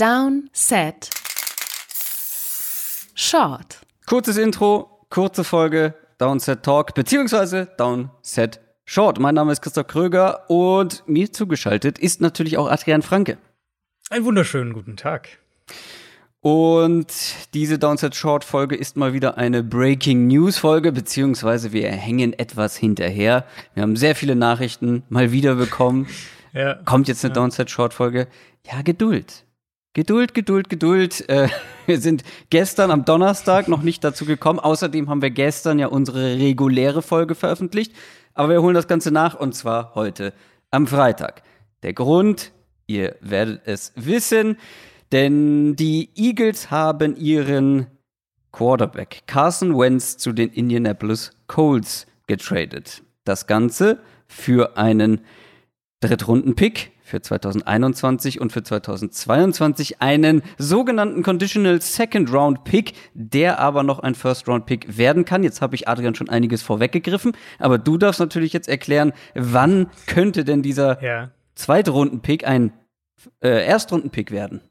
Down, Set, Short. Kurzes Intro, kurze Folge, Downset Talk, beziehungsweise Downset Short. Mein Name ist Christoph Kröger und mir zugeschaltet ist natürlich auch Adrian Franke. Einen wunderschönen guten Tag. Und diese Downset Short Folge ist mal wieder eine Breaking News Folge, beziehungsweise wir hängen etwas hinterher. Wir haben sehr viele Nachrichten mal wieder bekommen. ja, Kommt jetzt eine ja. Downset Short Folge. Ja, Geduld. Geduld, Geduld, Geduld. Äh, wir sind gestern am Donnerstag noch nicht dazu gekommen. Außerdem haben wir gestern ja unsere reguläre Folge veröffentlicht. Aber wir holen das Ganze nach und zwar heute am Freitag. Der Grund, ihr werdet es wissen, denn die Eagles haben ihren Quarterback Carson Wentz zu den Indianapolis Colts getradet. Das Ganze für einen Drittrunden-Pick für 2021 und für 2022 einen sogenannten Conditional Second Round Pick, der aber noch ein First Round Pick werden kann. Jetzt habe ich Adrian schon einiges vorweggegriffen, aber du darfst natürlich jetzt erklären, wann könnte denn dieser ja. Zweitrunden Pick ein äh, Erstrunden Pick werden?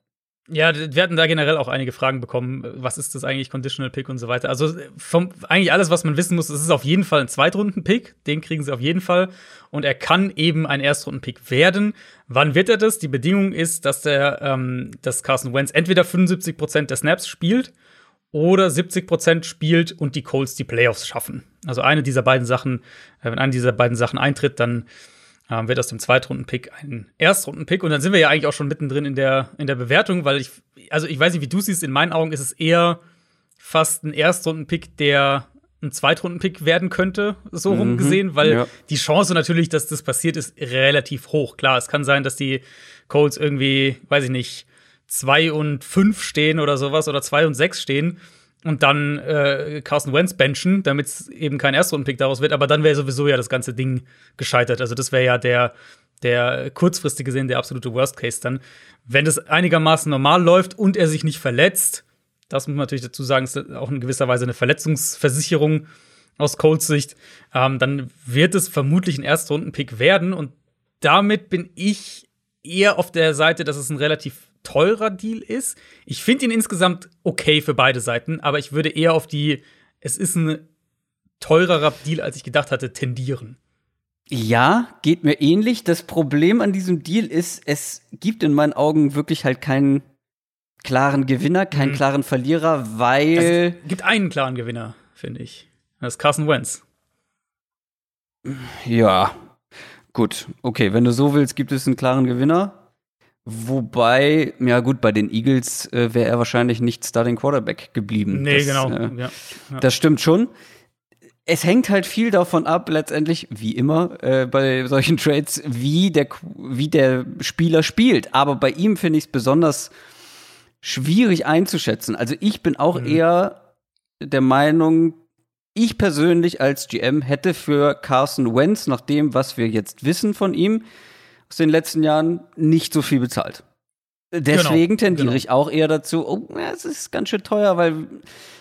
Ja, wir hatten da generell auch einige Fragen bekommen. Was ist das eigentlich, Conditional Pick und so weiter? Also vom, eigentlich alles, was man wissen muss, es ist auf jeden Fall ein Zweitrunden-Pick. Den kriegen sie auf jeden Fall. Und er kann eben ein Erstrunden-Pick werden. Wann wird er das? Die Bedingung ist, dass der, ähm, dass Carson Wentz entweder 75% der Snaps spielt oder 70% spielt und die Colts die Playoffs schaffen. Also eine dieser beiden Sachen, äh, wenn eine dieser beiden Sachen eintritt, dann ähm, wird aus dem Zweitrunden-Pick ein Erstrunden-Pick. Und dann sind wir ja eigentlich auch schon mittendrin in der, in der Bewertung, weil ich, also ich weiß nicht, wie du siehst, in meinen Augen ist es eher fast ein Erstrunden-Pick, der ein Zweitrunden-Pick werden könnte, so mhm, rum gesehen, weil ja. die Chance natürlich, dass das passiert, ist relativ hoch. Klar, es kann sein, dass die Colts irgendwie, weiß ich nicht, zwei und fünf stehen oder sowas oder zwei und sechs stehen und dann äh, Carson Wentz benchen, damit es eben kein Erstrundenpick daraus wird. Aber dann wäre sowieso ja das ganze Ding gescheitert. Also das wäre ja der, der kurzfristig gesehen der absolute Worst Case dann. Wenn es einigermaßen normal läuft und er sich nicht verletzt, das muss man natürlich dazu sagen, ist auch in gewisser Weise eine Verletzungsversicherung aus Colts Sicht, ähm, dann wird es vermutlich ein Erstrundenpick werden. Und damit bin ich eher auf der Seite, dass es ein relativ teurer Deal ist. Ich finde ihn insgesamt okay für beide Seiten, aber ich würde eher auf die, es ist ein teurerer Deal, als ich gedacht hatte, tendieren. Ja, geht mir ähnlich. Das Problem an diesem Deal ist, es gibt in meinen Augen wirklich halt keinen klaren Gewinner, keinen mhm. klaren Verlierer, weil. Es gibt einen klaren Gewinner, finde ich. Das ist Carson Wentz. Ja, gut. Okay, wenn du so willst, gibt es einen klaren Gewinner. Wobei, ja gut, bei den Eagles äh, wäre er wahrscheinlich nicht Starting Quarterback geblieben. Nee, das, genau. Äh, ja, ja. Das stimmt schon. Es hängt halt viel davon ab, letztendlich, wie immer äh, bei solchen Trades, wie der, wie der Spieler spielt. Aber bei ihm finde ich es besonders schwierig einzuschätzen. Also ich bin auch mhm. eher der Meinung, ich persönlich als GM hätte für Carson Wentz, nach dem, was wir jetzt wissen von ihm, aus den letzten Jahren nicht so viel bezahlt. Deswegen genau, tendiere genau. ich auch eher dazu, oh, es ist ganz schön teuer, weil,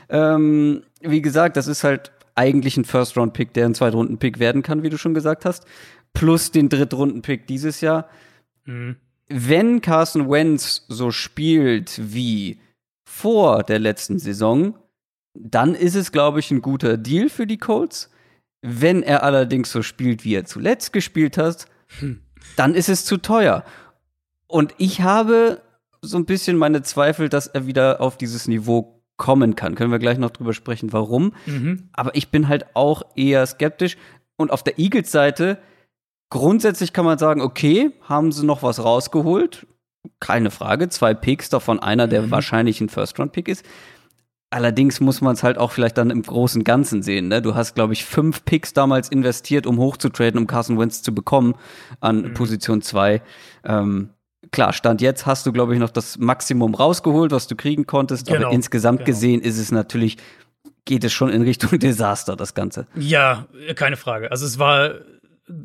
ähm, wie gesagt, das ist halt eigentlich ein First-Round-Pick, der ein Zweitrunden-Pick werden kann, wie du schon gesagt hast, plus den Drittrunden-Pick dieses Jahr. Mhm. Wenn Carson Wentz so spielt wie vor der letzten Saison, dann ist es, glaube ich, ein guter Deal für die Colts. Wenn er allerdings so spielt, wie er zuletzt gespielt hat, hm dann ist es zu teuer. Und ich habe so ein bisschen meine Zweifel, dass er wieder auf dieses Niveau kommen kann. Können wir gleich noch drüber sprechen, warum. Mhm. Aber ich bin halt auch eher skeptisch. Und auf der Eagles-Seite, grundsätzlich kann man sagen, okay, haben sie noch was rausgeholt. Keine Frage. Zwei Picks, davon einer, der mhm. wahrscheinlich ein First-Round-Pick ist. Allerdings muss man es halt auch vielleicht dann im großen Ganzen sehen. Ne? Du hast, glaube ich, fünf Picks damals investiert, um hochzutraden, um Carson Wentz zu bekommen an mhm. Position 2. Ähm, klar, Stand jetzt hast du, glaube ich, noch das Maximum rausgeholt, was du kriegen konntest. Genau. Aber insgesamt genau. gesehen ist es natürlich, geht es schon in Richtung Desaster, das Ganze. Ja, keine Frage. Also es war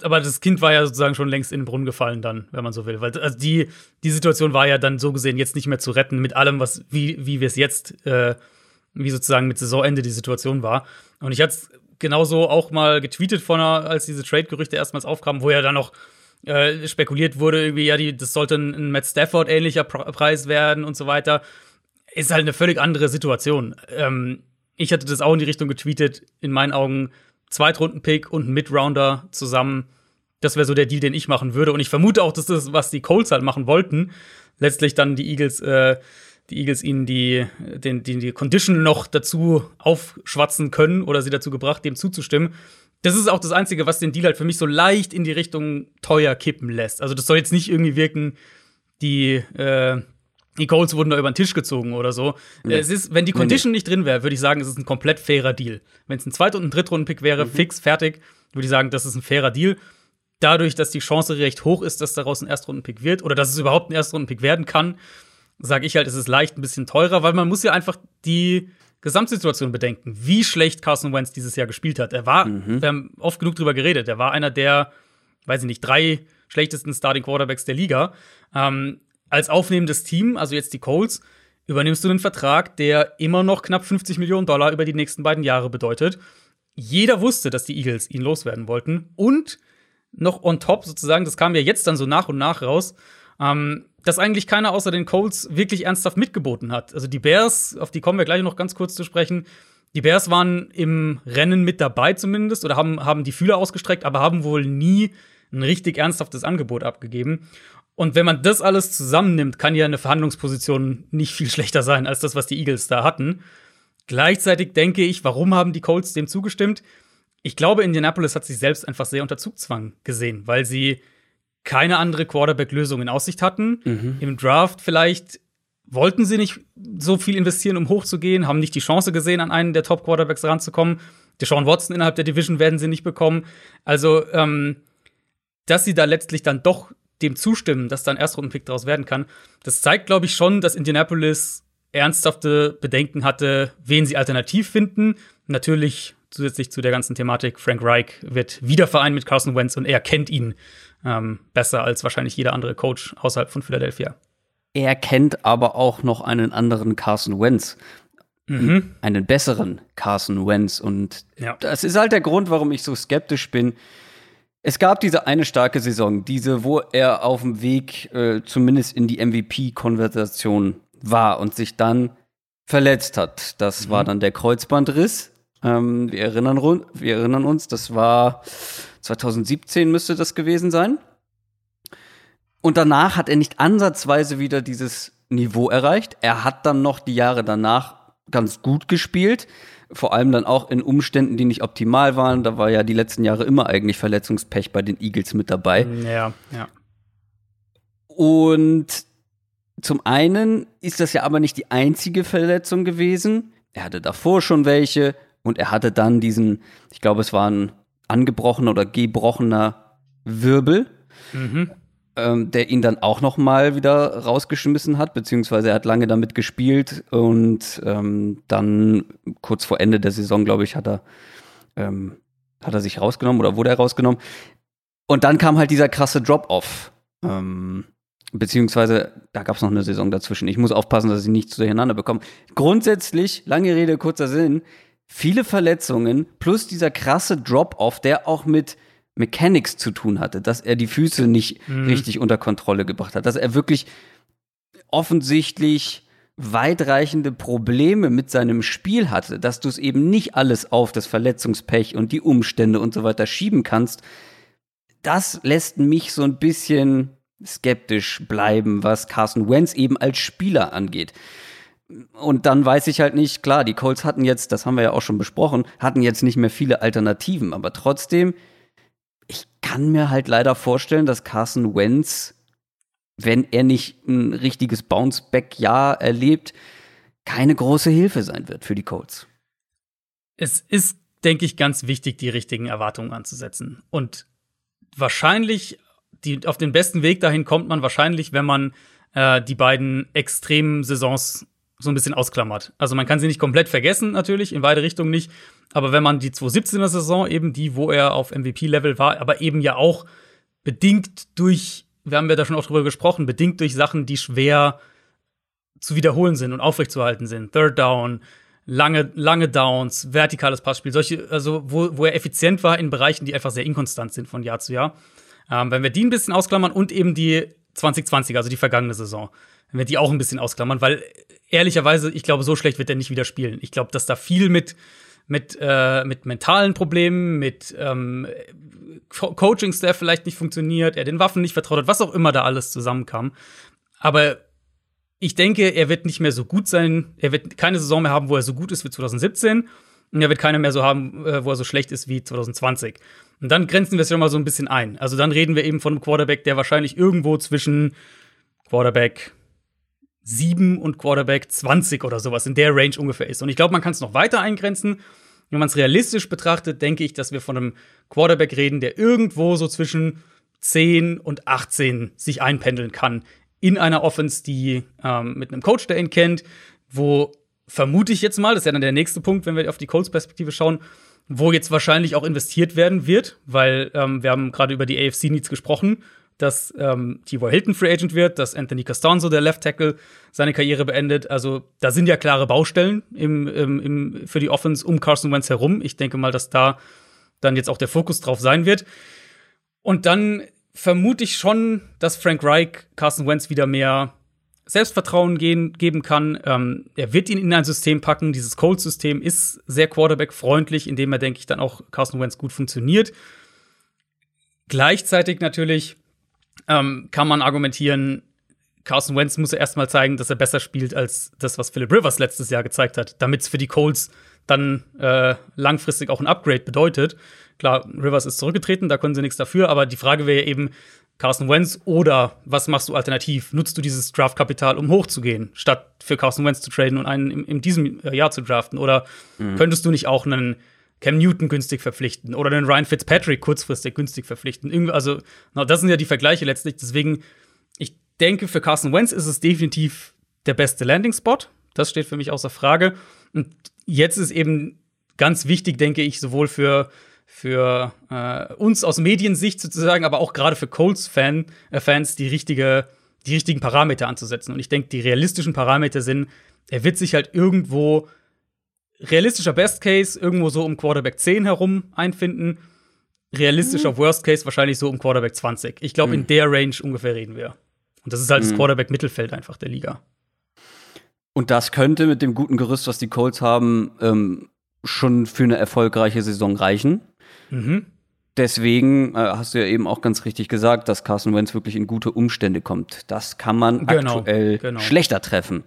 aber das Kind war ja sozusagen schon längst in den Brunnen gefallen dann, wenn man so will. Weil also die, die Situation war ja dann so gesehen jetzt nicht mehr zu retten mit allem, was, wie, wie wir es jetzt äh, wie sozusagen mit Saisonende die Situation war. Und ich hatte es genauso auch mal getweetet von als diese Trade-Gerüchte erstmals aufkamen, wo ja dann noch Äh, spekuliert wurde irgendwie, ja, die, das sollte ein, ein Matt Stafford ähnlicher Preis werden und so weiter. Ist halt eine völlig andere Situation. Ähm, ich hatte das auch in die Richtung getweetet. In meinen Augen Zweitrunden-Pick und ein Mid-Rounder zusammen. Das wäre so der Deal, den ich machen würde. Und ich vermute auch, dass das, was die Colts halt machen wollten, letztlich dann die Eagles, äh, die Eagles ihnen die, den, die, die Condition noch dazu aufschwatzen können oder sie dazu gebracht, dem zuzustimmen. Das ist auch das Einzige, was den Deal halt für mich so leicht in die Richtung teuer kippen lässt. Also, das soll jetzt nicht irgendwie wirken, die, äh, die Colts wurden da über den Tisch gezogen oder so. Nee. Es ist, wenn die Condition nee, nee. nicht drin wäre, würde ich sagen, es ist ein komplett fairer Deal. Wenn es ein Zweit- und ein Drittrunden-Pick wäre, mhm. fix, fertig, würde ich sagen, das ist ein fairer Deal. Dadurch, dass die Chance recht hoch ist, dass daraus ein Erstrunden-Pick wird oder dass es überhaupt ein Erstrunden-Pick werden kann, sage ich halt, es ist leicht ein bisschen teurer, weil man muss ja einfach die Gesamtsituation bedenken, wie schlecht Carson Wentz dieses Jahr gespielt hat. Er war, mhm. wir haben oft genug drüber geredet, er war einer der, weiß ich nicht, drei schlechtesten Starting Quarterbacks der Liga. Ähm, als aufnehmendes Team, also jetzt die Colts, übernimmst du einen Vertrag, der immer noch knapp 50 Millionen Dollar über die nächsten beiden Jahre bedeutet. Jeder wusste, dass die Eagles ihn loswerden wollten. Und noch on top sozusagen, das kam ja jetzt dann so nach und nach raus, ähm, dass eigentlich keiner außer den Colts wirklich ernsthaft mitgeboten hat. Also die Bears, auf die kommen wir gleich noch ganz kurz zu sprechen, die Bears waren im Rennen mit dabei zumindest oder haben, haben die Fühler ausgestreckt, aber haben wohl nie ein richtig ernsthaftes Angebot abgegeben. Und wenn man das alles zusammennimmt, kann ja eine Verhandlungsposition nicht viel schlechter sein als das, was die Eagles da hatten. Gleichzeitig denke ich, warum haben die Colts dem zugestimmt? Ich glaube, Indianapolis hat sich selbst einfach sehr unter Zugzwang gesehen, weil sie keine andere Quarterback-Lösung in Aussicht hatten. Mhm. Im Draft vielleicht wollten sie nicht so viel investieren, um hochzugehen, haben nicht die Chance gesehen, an einen der Top-Quarterbacks ranzukommen. Deshaun Watson innerhalb der Division werden sie nicht bekommen. Also, ähm, dass sie da letztlich dann doch dem zustimmen, dass da ein Erstrundenpick daraus werden kann, das zeigt, glaube ich, schon, dass Indianapolis ernsthafte Bedenken hatte, wen sie alternativ finden. Natürlich zusätzlich zu der ganzen Thematik, Frank Reich wird wieder vereint mit Carson Wentz und er kennt ihn ähm, besser als wahrscheinlich jeder andere Coach außerhalb von Philadelphia. Er kennt aber auch noch einen anderen Carson Wentz. Mhm. Einen besseren Carson Wentz. Und ja. das ist halt der Grund, warum ich so skeptisch bin, es gab diese eine starke Saison, diese, wo er auf dem Weg äh, zumindest in die MVP-Konversation war und sich dann verletzt hat. Das mhm. war dann der Kreuzbandriss. Ähm, wir, erinnern, wir erinnern uns, das war 2017 müsste das gewesen sein. Und danach hat er nicht ansatzweise wieder dieses Niveau erreicht. Er hat dann noch die Jahre danach ganz gut gespielt vor allem dann auch in Umständen, die nicht optimal waren. Da war ja die letzten Jahre immer eigentlich Verletzungspech bei den Eagles mit dabei. Ja, ja. Und zum einen ist das ja aber nicht die einzige Verletzung gewesen. Er hatte davor schon welche und er hatte dann diesen, ich glaube, es war ein angebrochener oder gebrochener Wirbel. Mhm ähm, der ihn dann auch noch mal wieder rausgeschmissen hat, beziehungsweise er hat lange damit gespielt und ähm, dann kurz vor Ende der Saison, glaube ich, hat er, ähm, hat er sich rausgenommen oder wurde er rausgenommen. Und dann kam halt dieser krasse Drop-Off. Ähm, beziehungsweise, da gab es noch eine Saison dazwischen. Ich muss aufpassen, dass ich nichts durcheinander bekomme. Grundsätzlich, lange Rede, kurzer Sinn, viele Verletzungen plus dieser krasse Drop-Off, der auch mit Mechanics zu tun hatte, dass er die Füße nicht mhm. richtig unter Kontrolle gebracht hat, dass er wirklich offensichtlich weitreichende Probleme mit seinem Spiel hatte, dass du es eben nicht alles auf das Verletzungspech und die Umstände und so weiter schieben kannst, das lässt mich so ein bisschen skeptisch bleiben, was Carson Wentz eben als Spieler angeht. Und dann weiß ich halt nicht, klar, die Colts hatten jetzt, das haben wir ja auch schon besprochen, hatten jetzt nicht mehr viele Alternativen, aber trotzdem ich kann mir halt leider vorstellen, dass Carson Wentz, wenn er nicht ein richtiges Bounceback-Jahr erlebt, keine große Hilfe sein wird für die Colts. Es ist, denke ich, ganz wichtig, die richtigen Erwartungen anzusetzen. Und wahrscheinlich, die, auf den besten Weg dahin kommt man wahrscheinlich, wenn man äh, die beiden extremen Saisons so ein bisschen ausklammert. Also man kann sie nicht komplett vergessen, natürlich, in beide Richtungen nicht. Aber wenn man die 2017er Saison, eben die, wo er auf MVP-Level war, aber eben ja auch bedingt durch, wir haben ja da schon auch drüber gesprochen, bedingt durch Sachen, die schwer zu wiederholen sind und aufrechtzuerhalten sind. Third Down, lange, lange Downs, vertikales Passspiel, solche, also wo, wo er effizient war in Bereichen, die einfach sehr inkonstant sind von Jahr zu Jahr. Ähm, wenn wir die ein bisschen ausklammern und eben die 2020, also die vergangene Saison, wenn wir die auch ein bisschen ausklammern, weil ehrlicherweise, ich glaube, so schlecht wird er nicht wieder spielen. Ich glaube, dass da viel mit mit, äh, mit mentalen Problemen, mit ähm, Coaching-Staff vielleicht nicht funktioniert, er den Waffen nicht vertraut hat, was auch immer da alles zusammenkam. Aber ich denke, er wird nicht mehr so gut sein. Er wird keine Saison mehr haben, wo er so gut ist wie 2017. Und er wird keine mehr so haben, äh, wo er so schlecht ist wie 2020. Und dann grenzen wir es schon mal so ein bisschen ein. Also dann reden wir eben von einem Quarterback, der wahrscheinlich irgendwo zwischen Quarterback 7 und Quarterback 20 oder sowas in der Range ungefähr ist. Und ich glaube, man kann es noch weiter eingrenzen. Wenn man es realistisch betrachtet, denke ich, dass wir von einem Quarterback reden, der irgendwo so zwischen 10 und 18 sich einpendeln kann in einer Offense, die ähm, mit einem Coach, der ihn kennt, wo vermute ich jetzt mal, das ist ja dann der nächste Punkt, wenn wir auf die Colts-Perspektive schauen, wo jetzt wahrscheinlich auch investiert werden wird, weil ähm, wir haben gerade über die AFC Needs gesprochen, dass ähm, T.Y. Hilton Free Agent wird, dass Anthony Costanzo, der Left Tackle, seine Karriere beendet. Also da sind ja klare Baustellen im, im, im, für die Offense um Carson Wentz herum. Ich denke mal, dass da dann jetzt auch der Fokus drauf sein wird. Und dann vermute ich schon, dass Frank Reich Carson Wentz wieder mehr Selbstvertrauen gehen, geben kann. Ähm, er wird ihn in ein System packen. Dieses Cold-System ist sehr Quarterback-freundlich, indem er, denke ich, dann auch Carson Wentz gut funktioniert. Gleichzeitig natürlich ähm, kann man argumentieren, Carson Wentz muss erstmal zeigen, dass er besser spielt als das, was Philip Rivers letztes Jahr gezeigt hat, damit es für die Colts dann äh, langfristig auch ein Upgrade bedeutet. Klar, Rivers ist zurückgetreten, da können sie nichts dafür, aber die Frage wäre eben, Carson Wentz oder was machst du alternativ? Nutzt du dieses Draftkapital, um hochzugehen, statt für Carson Wentz zu traden und einen in, in diesem Jahr zu draften? Oder mhm. könntest du nicht auch einen Cam Newton günstig verpflichten oder einen Ryan Fitzpatrick kurzfristig günstig verpflichten? Also, das sind ja die Vergleiche letztlich. Deswegen, ich denke, für Carson Wentz ist es definitiv der beste Landing-Spot. Das steht für mich außer Frage. Und jetzt ist eben ganz wichtig, denke ich, sowohl für für äh, uns aus Mediensicht sozusagen, aber auch gerade für Colts-Fans äh, Fans die, richtige, die richtigen Parameter anzusetzen. Und ich denke, die realistischen Parameter sind, er wird sich halt irgendwo realistischer Best Case irgendwo so um Quarterback 10 herum einfinden. Realistischer mhm. Worst Case wahrscheinlich so um Quarterback 20. Ich glaube, mhm. in der Range ungefähr reden wir. Und das ist halt mhm. das Quarterback-Mittelfeld einfach der Liga. Und das könnte mit dem guten Gerüst, was die Colts haben, ähm, schon für eine erfolgreiche Saison reichen. Mhm. Deswegen äh, hast du ja eben auch ganz richtig gesagt, dass Carson Wentz wirklich in gute Umstände kommt. Das kann man genau, aktuell genau. schlechter treffen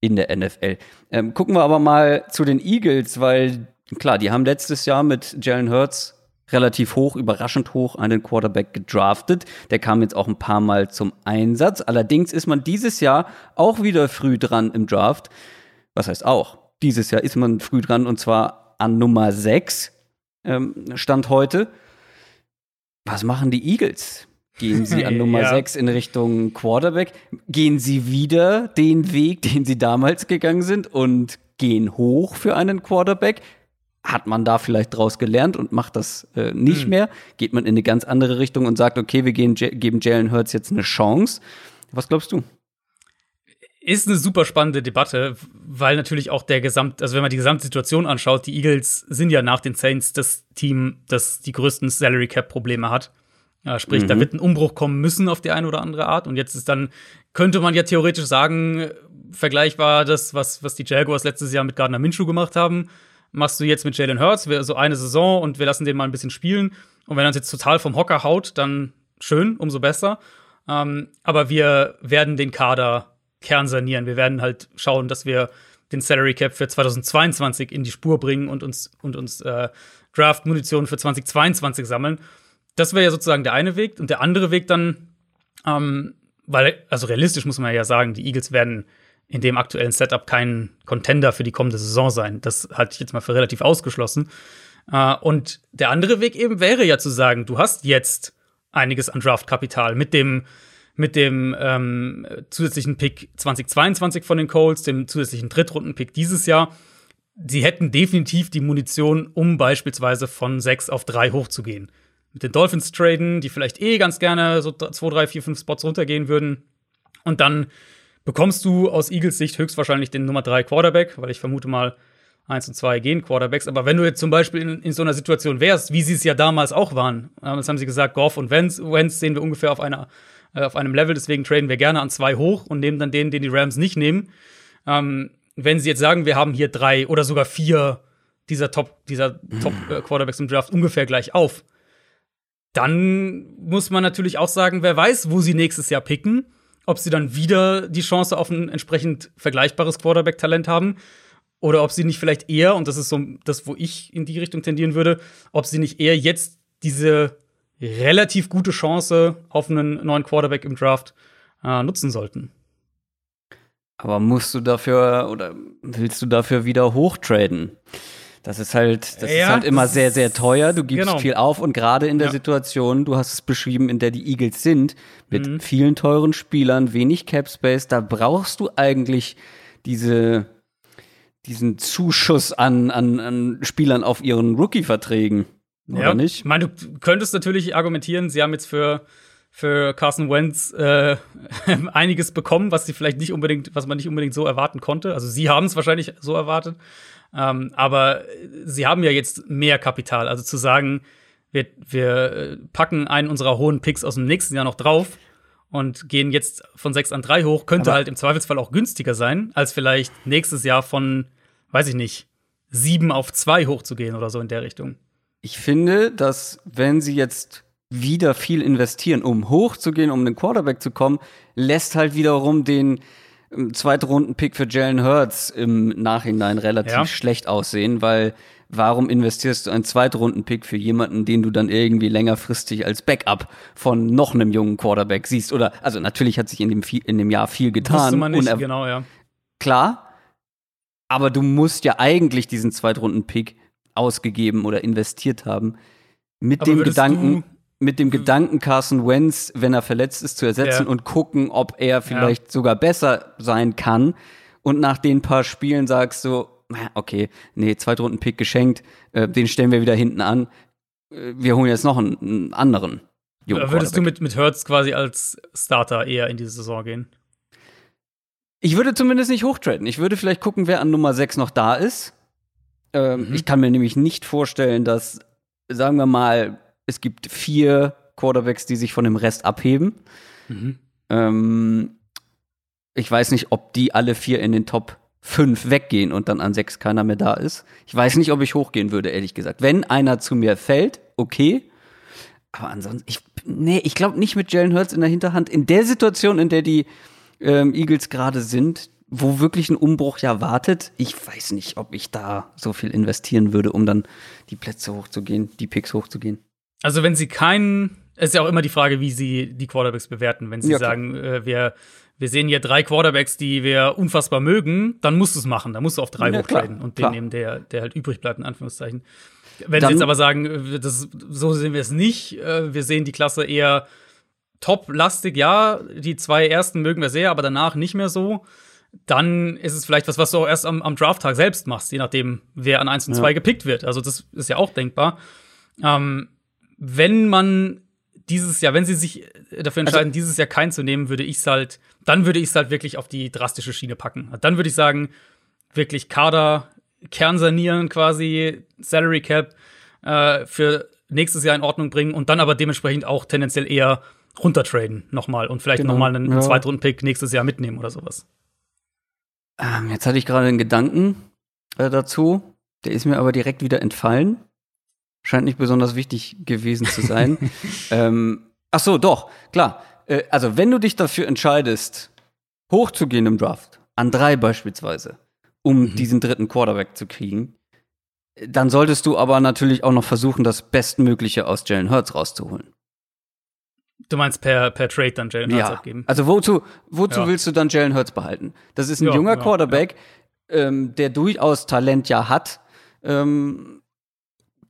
in der NFL. Ähm, gucken wir aber mal zu den Eagles, weil klar, die haben letztes Jahr mit Jalen Hurts relativ hoch, überraschend hoch einen Quarterback gedraftet. Der kam jetzt auch ein paar Mal zum Einsatz. Allerdings ist man dieses Jahr auch wieder früh dran im Draft. Was heißt auch? Dieses Jahr ist man früh dran und zwar an Nummer 6 ähm, Stand heute. Was machen die Eagles? Gehen sie an Nummer ja. 6 in Richtung Quarterback? Gehen sie wieder den Weg, den sie damals gegangen sind und gehen hoch für einen Quarterback? Hat man da vielleicht draus gelernt und macht das äh, nicht mhm. mehr? Geht man in eine ganz andere Richtung und sagt, okay, wir gehen, geben Jalen Hurts jetzt eine Chance? Was glaubst du? ist eine super spannende Debatte, weil natürlich auch der Gesamt, also wenn man die Gesamtsituation anschaut, die Eagles sind ja nach den Saints das Team, das die größten Salary Cap Probleme hat. Ja, sprich, mhm. da wird ein Umbruch kommen müssen auf die eine oder andere Art. Und jetzt ist dann, könnte man ja theoretisch sagen, vergleichbar das, was, was die Jaguars letztes Jahr mit Gardner Minshew gemacht haben, machst du jetzt mit Jalen Hurts, so eine Saison und wir lassen den mal ein bisschen spielen. Und wenn er uns jetzt total vom Hocker haut, dann schön, umso besser. Ähm, aber wir werden den Kader Kern sanieren. Wir werden halt schauen, dass wir den Salary Cap für 2022 in die Spur bringen und uns, und uns äh, Draft-Munition für 2022 sammeln. Das wäre ja sozusagen der eine Weg. Und der andere Weg dann, ähm, weil, also realistisch muss man ja sagen, die Eagles werden in dem aktuellen Setup kein Contender für die kommende Saison sein. Das halte ich jetzt mal für relativ ausgeschlossen. Äh, und der andere Weg eben wäre ja zu sagen, du hast jetzt einiges an Draft-Kapital mit dem mit dem ähm, zusätzlichen Pick 2022 von den Colts, dem zusätzlichen Drittrunden-Pick dieses Jahr. Sie hätten definitiv die Munition, um beispielsweise von 6 auf 3 hochzugehen. Mit den Dolphins traden, die vielleicht eh ganz gerne so 2, 3, 4, 5 Spots runtergehen würden. Und dann bekommst du aus Eagles Sicht höchstwahrscheinlich den Nummer 3 Quarterback, weil ich vermute mal, 1 und 2 gehen Quarterbacks. Aber wenn du jetzt zum Beispiel in, in so einer Situation wärst, wie sie es ja damals auch waren, das haben sie gesagt, Goff und Wentz, Wentz sehen wir ungefähr auf, einer, äh, auf einem Level, deswegen traden wir gerne an zwei hoch und nehmen dann den, den die Rams nicht nehmen. Ähm, wenn sie jetzt sagen, wir haben hier drei oder sogar vier dieser Top, dieser Top äh, Quarterbacks im Draft ungefähr gleich auf, dann muss man natürlich auch sagen, wer weiß, wo sie nächstes Jahr picken, ob sie dann wieder die Chance auf ein entsprechend vergleichbares Quarterback-Talent haben oder ob sie nicht vielleicht eher, und das ist so das, wo ich in die Richtung tendieren würde, ob sie nicht eher jetzt diese relativ gute Chance auf einen neuen Quarterback im Draft äh, nutzen sollten. Aber musst du dafür oder willst du dafür wieder hochtraden? Das ist halt, das ja, ist halt immer sehr, sehr teuer. Du gibst genau. viel auf und gerade in der ja. Situation, du hast es beschrieben, in der die Eagles sind, mit mhm. vielen teuren Spielern, wenig Cap Space, da brauchst du eigentlich diese, diesen Zuschuss an, an, an Spielern auf ihren Rookie-Verträgen. Oder ja. nicht? Ich meine, du könntest natürlich argumentieren, sie haben jetzt für, für Carson Wentz äh, einiges bekommen, was sie vielleicht nicht unbedingt, was man nicht unbedingt so erwarten konnte. Also sie haben es wahrscheinlich so erwartet. Ähm, aber sie haben ja jetzt mehr Kapital. Also zu sagen, wir, wir äh, packen einen unserer hohen Picks aus dem nächsten Jahr noch drauf und gehen jetzt von 6 an 3 hoch, könnte aber halt im Zweifelsfall auch günstiger sein, als vielleicht nächstes Jahr von, weiß ich nicht, 7 auf 2 hochzugehen oder so in der Richtung. Ich finde, dass wenn sie jetzt wieder viel investieren, um hochzugehen, um den Quarterback zu kommen, lässt halt wiederum den Zweitrunden-Pick für Jalen Hurts im Nachhinein relativ ja. schlecht aussehen, weil warum investierst du einen Zweitrunden-Pick für jemanden, den du dann irgendwie längerfristig als Backup von noch einem jungen Quarterback siehst? Oder, also natürlich hat sich in dem, in dem Jahr viel getan. Wusste man nicht, genau, ja. Klar, aber du musst ja eigentlich diesen Zweitrunden-Pick ausgegeben oder investiert haben mit aber dem Gedanken, mit dem Gedanken, Carson Wentz, wenn er verletzt ist, zu ersetzen ja. und gucken, ob er vielleicht ja. sogar besser sein kann. Und nach den paar Spielen sagst du, okay, nee, Zweitrunden-Pick geschenkt, äh, den stellen wir wieder hinten an. Äh, wir holen jetzt noch einen, einen anderen. Jungen Würdest du mit, mit Hertz quasi als Starter eher in diese Saison gehen? Ich würde zumindest nicht hochtraden. Ich würde vielleicht gucken, wer an Nummer 6 noch da ist. Ähm, mhm. Ich kann mir nämlich nicht vorstellen, dass, sagen wir mal, es gibt vier Quarterbacks, die sich von dem Rest abheben. Mhm. Ähm, ich weiß nicht, ob die alle vier in den Top 5 weggehen und dann an sechs keiner mehr da ist. Ich weiß nicht, ob ich hochgehen würde, ehrlich gesagt. Wenn einer zu mir fällt, okay. Aber ansonsten, ich, nee, ich glaube nicht mit Jalen Hurts in der Hinterhand. In der Situation, in der die ähm, Eagles gerade sind, wo wirklich ein Umbruch ja wartet, ich weiß nicht, ob ich da so viel investieren würde, um dann die Plätze hochzugehen, die Picks hochzugehen. Also wenn sie keinen, ist ja auch immer die Frage, wie sie die Quarterbacks bewerten. Wenn sie ja, sagen, äh, wir, wir sehen hier drei Quarterbacks, die wir unfassbar mögen, dann musst du es machen. Dann musst du auf drei ja, hochtraden und den nehmen, der, der halt übrig bleibt, in Anführungszeichen. Wenn dann, sie jetzt aber sagen, äh, das, so sehen wir es nicht, äh, wir sehen die Klasse eher top-lastig, ja, die zwei ersten mögen wir sehr, aber danach nicht mehr so, dann ist es vielleicht was, was du auch erst am, am Drafttag selbst machst, je nachdem, wer an 1 und 2 ja. gepickt wird. Also das ist ja auch denkbar. Ähm, wenn man dieses Jahr, wenn sie sich dafür entscheiden, also, dieses Jahr keinen zu nehmen, würde ich es halt, dann würde ich es halt wirklich auf die drastische Schiene packen. Dann würde ich sagen, wirklich Kader, Kern sanieren quasi, Salary Cap äh, für nächstes Jahr in Ordnung bringen und dann aber dementsprechend auch tendenziell eher runtertraden nochmal und vielleicht genau, nochmal einen ja. Zweitrunden-Pick nächstes Jahr mitnehmen oder sowas. Ähm, jetzt hatte ich gerade einen Gedanken äh, dazu, der ist mir aber direkt wieder entfallen. Scheint nicht besonders wichtig gewesen zu sein. ähm, ach so, doch, klar. Äh, also, wenn du dich dafür entscheidest, hochzugehen im Draft, an drei beispielsweise, um mhm. diesen dritten Quarterback zu kriegen, dann solltest du aber natürlich auch noch versuchen, das Bestmögliche aus Jalen Hurts rauszuholen. Du meinst per, per Trade dann Jalen Hurts ja. abgeben? Also wozu, wozu ja. willst du dann Jalen Hurts behalten? Das ist ein ja, junger Quarterback, ähm, der durchaus Talent ja hat. Ähm,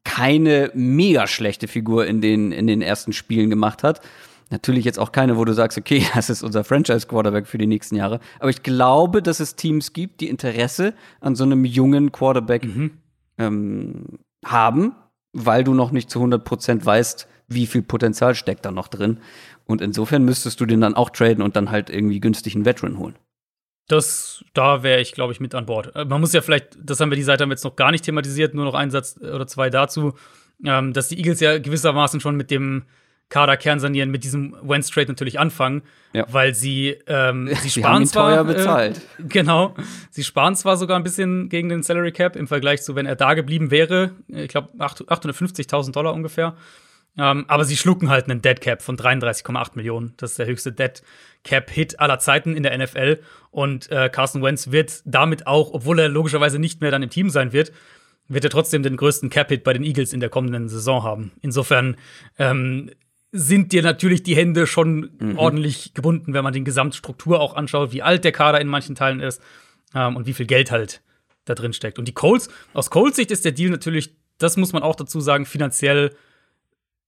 keine mega schlechte Figur in den, in den ersten Spielen gemacht hat. Natürlich jetzt auch keine, wo du sagst, okay, das ist unser Franchise-Quarterback für die nächsten Jahre. Aber ich glaube, dass es Teams gibt, die Interesse an so einem jungen Quarterback mhm. ähm, haben, weil du noch nicht zu 100 Prozent weißt, wie viel Potenzial steckt da noch drin. Und insofern müsstest du den dann auch traden und dann halt irgendwie günstig einen Veteran holen. Das, da wäre ich, glaube ich, mit an Bord. Äh, man muss ja vielleicht, das haben wir die Seite haben jetzt noch gar nicht thematisiert, nur noch einen Satz oder zwei dazu, ähm, dass die Eagles ja gewissermaßen schon mit dem Kaderkern sanieren, mit diesem Wentz Trade natürlich anfangen, ja. weil sie ähm, sie sparen sie zwar bezahlt. Äh, genau, sie sparen zwar sogar ein bisschen gegen den Salary Cap im Vergleich zu wenn er da geblieben wäre, ich glaube 850.000 Dollar ungefähr. Ähm, aber sie schlucken halt einen Dead Cap von 33,8 Millionen. Das ist der höchste Dead Cap Hit aller Zeiten in der NFL. Und äh, Carson Wentz wird damit auch, obwohl er logischerweise nicht mehr dann im Team sein wird, wird er trotzdem den größten Cap Hit bei den Eagles in der kommenden Saison haben. Insofern ähm, sind dir natürlich die Hände schon mhm. ordentlich gebunden, wenn man die Gesamtstruktur auch anschaut, wie alt der Kader in manchen Teilen ist ähm, und wie viel Geld halt da drin steckt. Und die Colts, aus Colts Sicht ist der Deal natürlich, das muss man auch dazu sagen, finanziell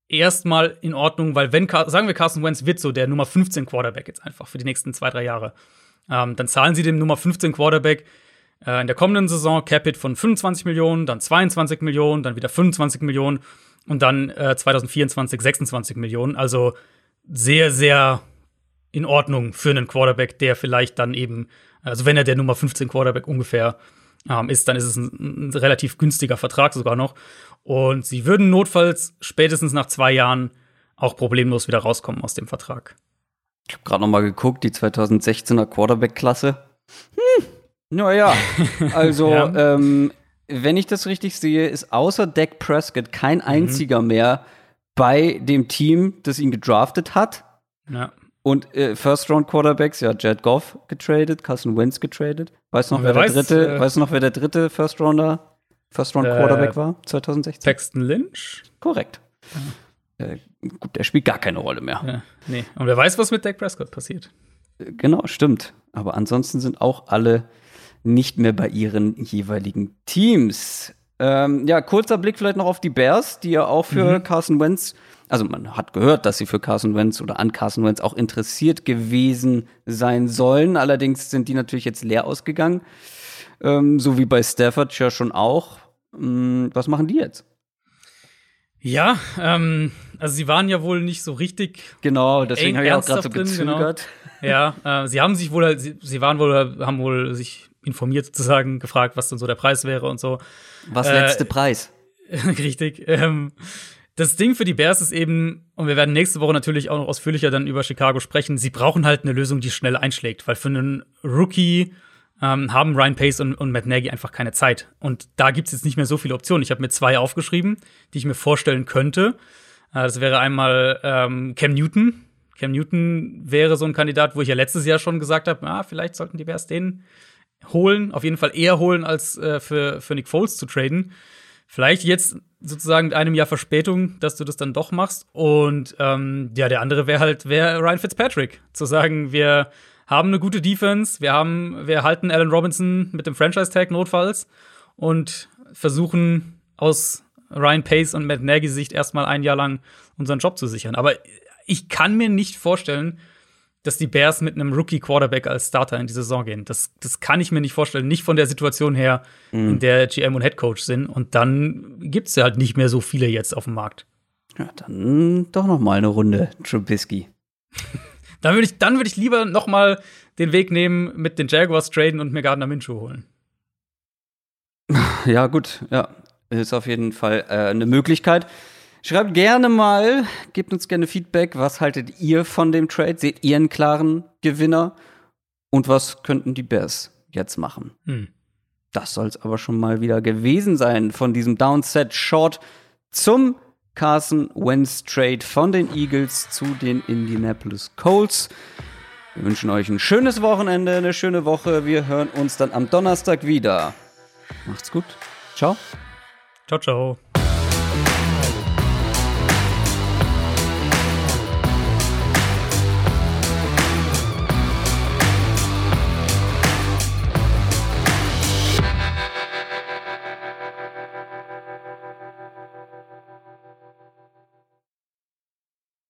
erstmal in Ordnung, weil wenn, sagen wir, Carson Wentz wird so der Nummer 15 Quarterback jetzt einfach für die nächsten zwei, drei Jahre, ähm, dann zahlen sie dem Nummer 15 Quarterback äh, in der kommenden Saison Capit von 25 Millionen, dann 22 Millionen, dann wieder 25 Millionen und dann äh, 2024 26 Millionen. Also sehr, sehr in Ordnung für einen Quarterback, der vielleicht dann eben, also wenn er der Nummer 15 Quarterback ungefähr ähm, ist, dann ist es ein, ein, relativ günstiger Vertrag sogar noch. Und sie würden notfalls spätestens nach zwei Jahren auch problemlos wieder rauskommen aus dem Vertrag. Ich habe gerade noch mal geguckt, die 2016er Quarterback-Klasse. Hm, naja, also ja. ähm, wenn ich das richtig sehe, ist außer Dak Prescott kein mhm. einziger mehr bei dem Team, das ihn gedraftet hat. Ja. Und äh, First-Round-Quarterbacks, ja, Jared Goff getradet, Carson Wentz getradet. Weißt du noch, wer, wer weiß, der dritte, äh, weißt du noch, wer der dritte First-Rounder, First-Round-Quarterback äh, war 2016? Paxton Lynch? Korrekt. Ja. Äh, gut, der spielt gar keine Rolle mehr. Ja, nee. Und wer weiß, was mit Dak Prescott passiert. Äh, genau, stimmt. Aber ansonsten sind auch alle nicht mehr bei ihren jeweiligen Teams. Ähm, ja, kurzer Blick vielleicht noch auf die Bears, die ja auch für mhm. Carson Wentz, also man hat gehört, dass sie für Carson Wentz oder an Carson Wentz auch interessiert gewesen sein sollen. Allerdings sind die natürlich jetzt leer ausgegangen. Ähm, so wie bei Stafford ja schon auch. Ähm, was machen die jetzt? Ja, ähm, also sie waren ja wohl nicht so richtig. Genau, deswegen habe ich auch gerade so gezögert. Genau. Ja, äh, sie haben sich wohl, sie, sie waren wohl, haben wohl sich informiert sozusagen, gefragt, was denn so der Preis wäre und so. Was äh, letzte Preis? richtig. Ähm, das Ding für die Bears ist eben, und wir werden nächste Woche natürlich auch noch ausführlicher dann über Chicago sprechen, sie brauchen halt eine Lösung, die schnell einschlägt, weil für einen Rookie ähm, haben Ryan Pace und, und Matt Nagy einfach keine Zeit. Und da gibt es jetzt nicht mehr so viele Optionen. Ich habe mir zwei aufgeschrieben, die ich mir vorstellen könnte. Äh, das wäre einmal ähm, Cam Newton. Cam Newton wäre so ein Kandidat, wo ich ja letztes Jahr schon gesagt habe, ah, vielleicht sollten die Bears den holen, auf jeden Fall eher holen, als äh, für, für Nick Foles zu traden. Vielleicht jetzt sozusagen mit einem Jahr Verspätung, dass du das dann doch machst. Und ähm, ja, der andere wäre halt wär Ryan Fitzpatrick. Zu sagen, wir haben eine gute Defense, wir haben, wir halten Allen Robinson mit dem Franchise-Tag notfalls und versuchen aus Ryan Pace und Matt Nagy Sicht erstmal ein Jahr lang unseren Job zu sichern. Aber ich kann mir nicht vorstellen, dass die Bears mit einem Rookie-Quarterback als Starter in die Saison gehen. Das, das kann ich mir nicht vorstellen. Nicht von der Situation her, mhm. in der GM und Head Coach sind. Und dann gibt es ja halt nicht mehr so viele jetzt auf dem Markt. Ja, dann doch noch mal eine Runde Trubisky. dann würde ich, dann würd ich lieber noch mal den Weg nehmen, mit den Jaguars traden und mir Gardner Minshew holen. Ja, gut, ja. Ist auf jeden Fall äh, eine Möglichkeit. Schreibt gerne mal, gebt uns gerne Feedback. Was haltet ihr von dem Trade? Seht ihr einen klaren Gewinner? Und was könnten die Bears jetzt machen? Hm. Das soll es aber schon mal wieder gewesen sein von diesem Downset Short zum Carson Wentz Trade von den Eagles zu den Indianapolis Colts. Wir wünschen euch ein schönes Wochenende, eine schöne Woche. Wir hören uns dann am Donnerstag wieder. Macht's gut. Ciao. Ciao, ciao.